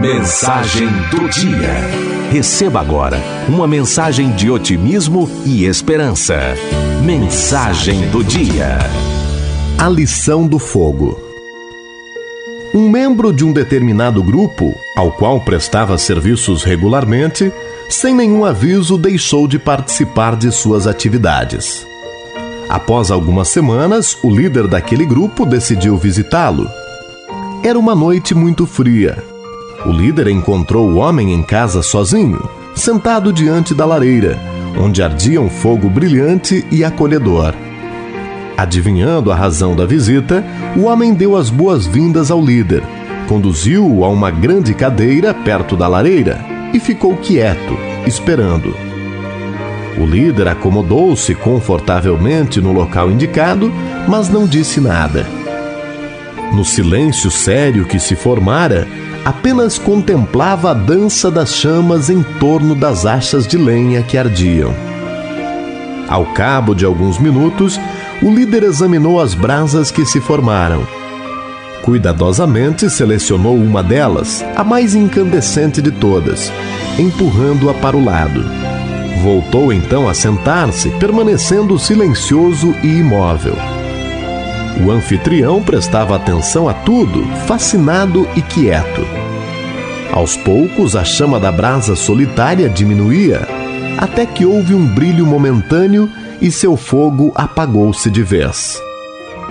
Mensagem do dia. Receba agora uma mensagem de otimismo e esperança. Mensagem do dia. A lição do fogo. Um membro de um determinado grupo, ao qual prestava serviços regularmente, sem nenhum aviso deixou de participar de suas atividades. Após algumas semanas, o líder daquele grupo decidiu visitá-lo. Era uma noite muito fria. O líder encontrou o homem em casa sozinho, sentado diante da lareira, onde ardia um fogo brilhante e acolhedor. Adivinhando a razão da visita, o homem deu as boas-vindas ao líder, conduziu-o a uma grande cadeira perto da lareira e ficou quieto, esperando. O líder acomodou-se confortavelmente no local indicado, mas não disse nada. No silêncio sério que se formara, apenas contemplava a dança das chamas em torno das achas de lenha que ardiam. Ao cabo de alguns minutos, o líder examinou as brasas que se formaram. Cuidadosamente selecionou uma delas, a mais incandescente de todas, empurrando-a para o lado. Voltou então a sentar-se, permanecendo silencioso e imóvel. O anfitrião prestava atenção a tudo, fascinado e quieto. Aos poucos, a chama da brasa solitária diminuía, até que houve um brilho momentâneo e seu fogo apagou-se de vez.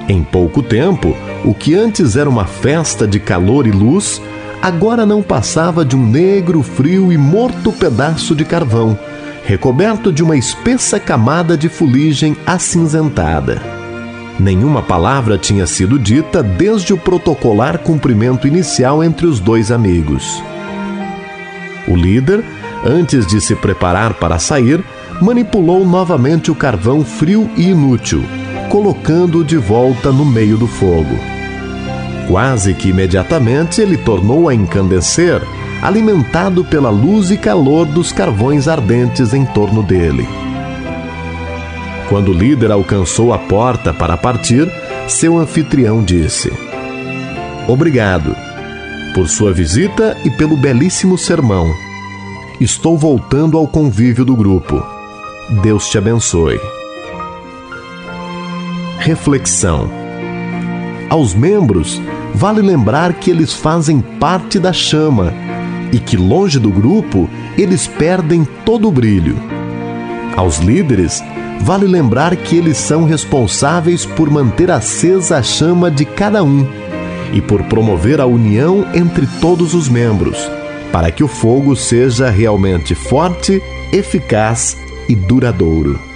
Em pouco tempo, o que antes era uma festa de calor e luz, agora não passava de um negro, frio e morto pedaço de carvão, recoberto de uma espessa camada de fuligem acinzentada. Nenhuma palavra tinha sido dita desde o protocolar cumprimento inicial entre os dois amigos. O líder, antes de se preparar para sair, manipulou novamente o carvão frio e inútil, colocando-o de volta no meio do fogo. Quase que imediatamente ele tornou a encandecer, alimentado pela luz e calor dos carvões ardentes em torno dele. Quando o líder alcançou a porta para partir, seu anfitrião disse: Obrigado por sua visita e pelo belíssimo sermão. Estou voltando ao convívio do grupo. Deus te abençoe. Reflexão: Aos membros, vale lembrar que eles fazem parte da chama e que, longe do grupo, eles perdem todo o brilho. Aos líderes, vale lembrar que eles são responsáveis por manter acesa a chama de cada um e por promover a união entre todos os membros, para que o fogo seja realmente forte, eficaz e duradouro.